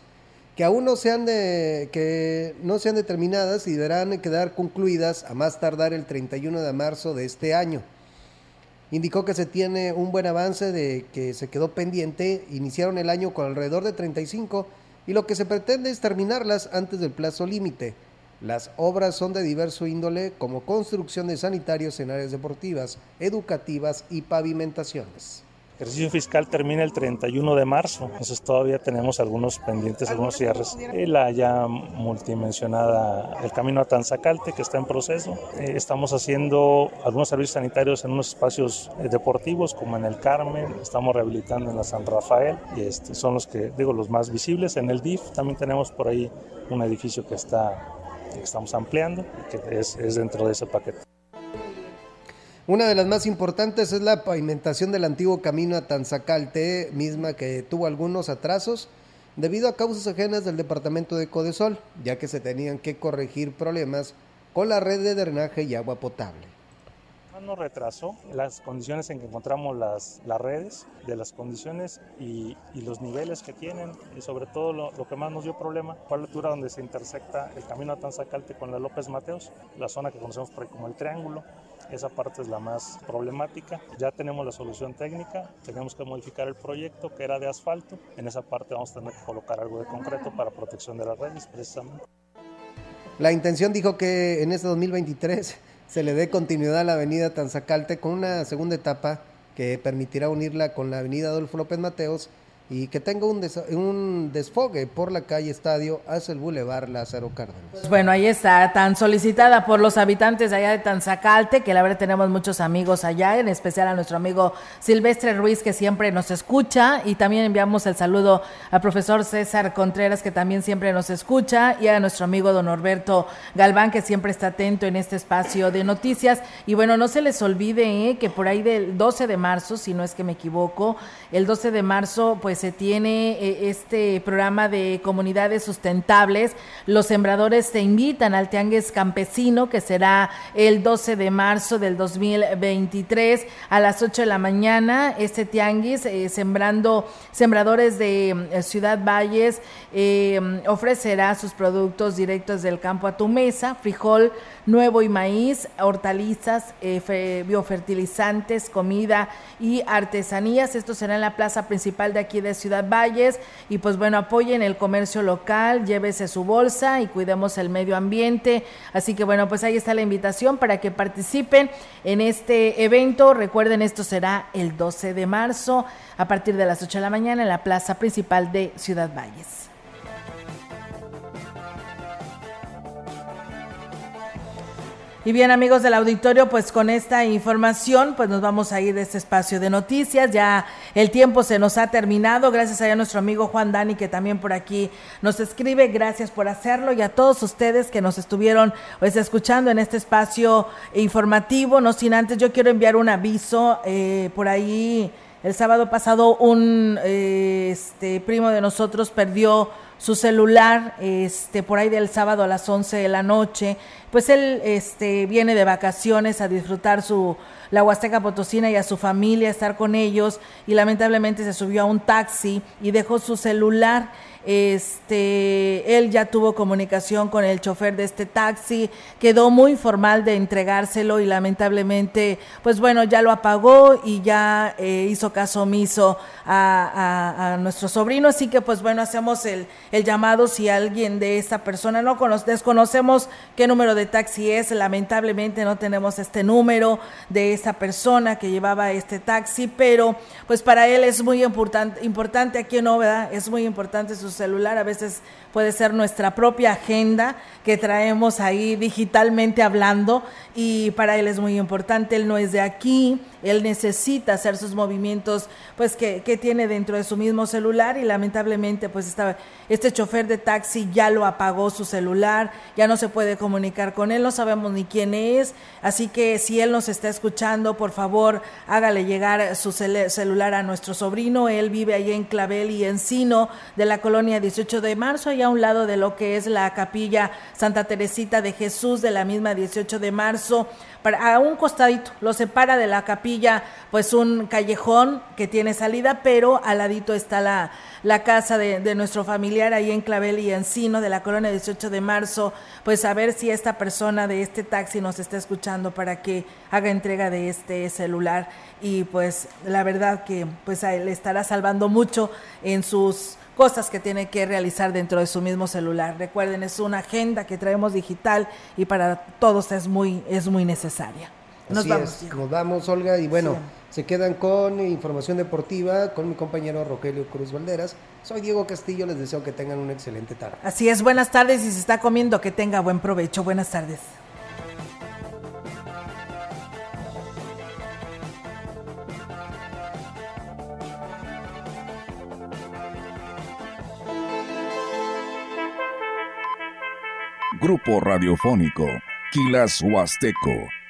que aún no se han, de, que no se han determinadas y deberán quedar concluidas a más tardar el 31 de marzo de este año. Indicó que se tiene un buen avance de que se quedó pendiente, iniciaron el año con alrededor de 35 y lo que se pretende es terminarlas antes del plazo límite. Las obras son de diverso índole, como construcción de sanitarios en áreas deportivas, educativas y pavimentaciones. El ejercicio fiscal termina el 31 de marzo, entonces todavía tenemos algunos pendientes, algunos cierres. La ya multimensionada, el camino a Tanzacalte, que está en proceso. Eh, estamos haciendo algunos servicios sanitarios en unos espacios eh, deportivos, como en el Carmen, estamos rehabilitando en la San Rafael, y este, son los que, digo, los más visibles. En el DIF también tenemos por ahí un edificio que está que estamos ampliando, que es, es dentro de ese paquete. Una de las más importantes es la pavimentación del antiguo camino a Tanzacalte, misma que tuvo algunos atrasos debido a causas ajenas del departamento de Codesol, ya que se tenían que corregir problemas con la red de drenaje y agua potable no retrasó las condiciones en que encontramos las, las redes, de las condiciones y, y los niveles que tienen y sobre todo lo, lo, que más nos dio problema fue la altura donde se intersecta el camino a Tanzacalte con la López Mateos, la zona que conocemos como el triángulo. Esa parte es la más problemática. Ya tenemos la solución técnica, tenemos que modificar el proyecto que era de asfalto. En esa parte vamos a tener que colocar algo de concreto para protección de las redes precisamente. La intención dijo que en este 2023 se le dé continuidad a la avenida Tanzacalte con una segunda etapa que permitirá unirla con la avenida Adolfo López Mateos y que tenga un, des un desfogue por la calle Estadio hacia el Boulevard Lázaro Cárdenas. Pues bueno, ahí está, tan solicitada por los habitantes allá de Tanzacalte, que la verdad tenemos muchos amigos allá, en especial a nuestro amigo Silvestre Ruiz, que siempre nos escucha, y también enviamos el saludo al profesor César Contreras, que también siempre nos escucha, y a nuestro amigo don Norberto Galván, que siempre está atento en este espacio de noticias. Y bueno, no se les olvide eh, que por ahí del 12 de marzo, si no es que me equivoco, el 12 de marzo, pues se tiene eh, este programa de comunidades sustentables. Los sembradores te invitan al Tianguis Campesino, que será el 12 de marzo del 2023 a las 8 de la mañana. Este Tianguis, eh, sembrando, sembradores de eh, Ciudad Valles, ofrecerá sus productos directos del campo a tu mesa, frijol nuevo y maíz, hortalizas, biofertilizantes, comida y artesanías. Esto será en la plaza principal de aquí Ciudad Valles. Y pues bueno, apoyen el comercio local, llévese su bolsa y cuidemos el medio ambiente. Así que bueno, pues ahí está la invitación para que participen en este evento. Recuerden, esto será el 12 de marzo a partir de las 8 de la mañana en la plaza principal de Ciudad Valles. Y bien amigos del auditorio, pues con esta información pues nos vamos a ir de este espacio de noticias. Ya el tiempo se nos ha terminado. Gracias a nuestro amigo Juan Dani que también por aquí nos escribe. Gracias por hacerlo y a todos ustedes que nos estuvieron pues escuchando en este espacio informativo. No sin antes yo quiero enviar un aviso eh, por ahí. El sábado pasado un eh, este primo de nosotros perdió su celular este por ahí del sábado a las 11 de la noche pues él este viene de vacaciones a disfrutar su la Huasteca Potosina y a su familia estar con ellos y lamentablemente se subió a un taxi y dejó su celular este, él ya tuvo comunicación con el chofer de este taxi, quedó muy formal de entregárselo y lamentablemente, pues bueno, ya lo apagó y ya eh, hizo caso omiso a, nuestro sobrino. Así que, pues bueno, hacemos el, llamado si alguien de esta persona no conoce, desconocemos qué número de taxi es. Lamentablemente no tenemos este número de esa persona que llevaba este taxi, pero pues para él es muy importante, importante aquí en Óveda, es muy importante su celular. A veces puede ser nuestra propia agenda que traemos ahí digitalmente hablando y para él es muy importante, él no es de aquí, él necesita hacer sus movimientos pues que, que tiene dentro de su mismo celular y lamentablemente pues este chofer de taxi ya lo apagó su celular, ya no se puede comunicar con él, no sabemos ni quién es, así que si él nos está escuchando, por favor hágale llegar su celular a nuestro sobrino, él vive ahí en Clavel y Encino de la colonia 18 de marzo, allá a un lado de lo que es la capilla Santa Teresita de Jesús de la misma 18 de marzo. Para, a un costadito lo separa de la capilla pues un callejón que tiene salida, pero al ladito está la, la casa de, de, nuestro familiar ahí en Clavel y Encino de la colonia 18 de marzo, pues a ver si esta persona de este taxi nos está escuchando para que haga entrega de este celular y pues la verdad que pues le estará salvando mucho en sus cosas que tiene que realizar dentro de su mismo celular. Recuerden, es una agenda que traemos digital y para todos es muy, es muy necesaria. Nos Así vamos. Es. Nos vamos, Olga, y bueno, sí. se quedan con información deportiva con mi compañero Rogelio Cruz Valderas. Soy Diego Castillo, les deseo que tengan una excelente tarde. Así es, buenas tardes y si está comiendo que tenga buen provecho. Buenas tardes. Grupo Radiofónico, Quilas Huasteco